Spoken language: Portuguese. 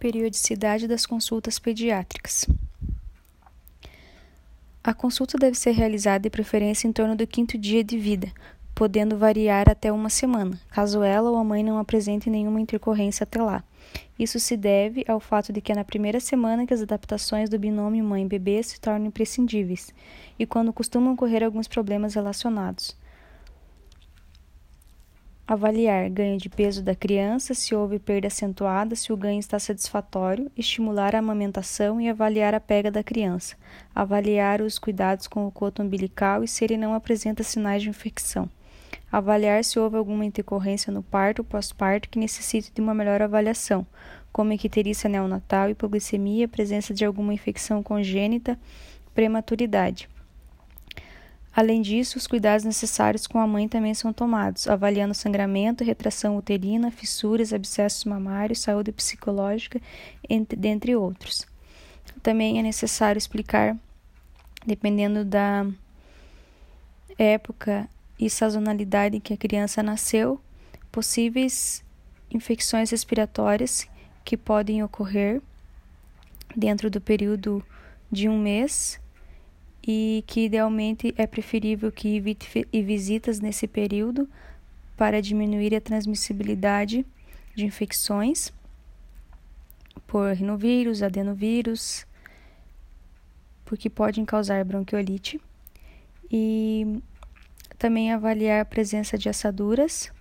Periodicidade das consultas pediátricas. A consulta deve ser realizada de preferência em torno do quinto dia de vida, podendo variar até uma semana, caso ela ou a mãe não apresente nenhuma intercorrência até lá. Isso se deve ao fato de que é na primeira semana que as adaptações do binômio mãe-bebê se tornam imprescindíveis e quando costumam ocorrer alguns problemas relacionados avaliar ganho de peso da criança, se houve perda acentuada, se o ganho está satisfatório, estimular a amamentação e avaliar a pega da criança, avaliar os cuidados com o coto umbilical e se ele não apresenta sinais de infecção, avaliar se houve alguma intercorrência no parto ou pós-parto que necessite de uma melhor avaliação, como icterícia neonatal, hipoglicemia, presença de alguma infecção congênita, prematuridade. Além disso, os cuidados necessários com a mãe também são tomados, avaliando sangramento, retração uterina, fissuras, abscessos mamários, saúde psicológica, entre, dentre outros. Também é necessário explicar, dependendo da época e sazonalidade em que a criança nasceu, possíveis infecções respiratórias que podem ocorrer dentro do período de um mês e que idealmente é preferível que evite visitas nesse período para diminuir a transmissibilidade de infecções por rinovírus, adenovírus, porque podem causar bronquiolite, e também avaliar a presença de assaduras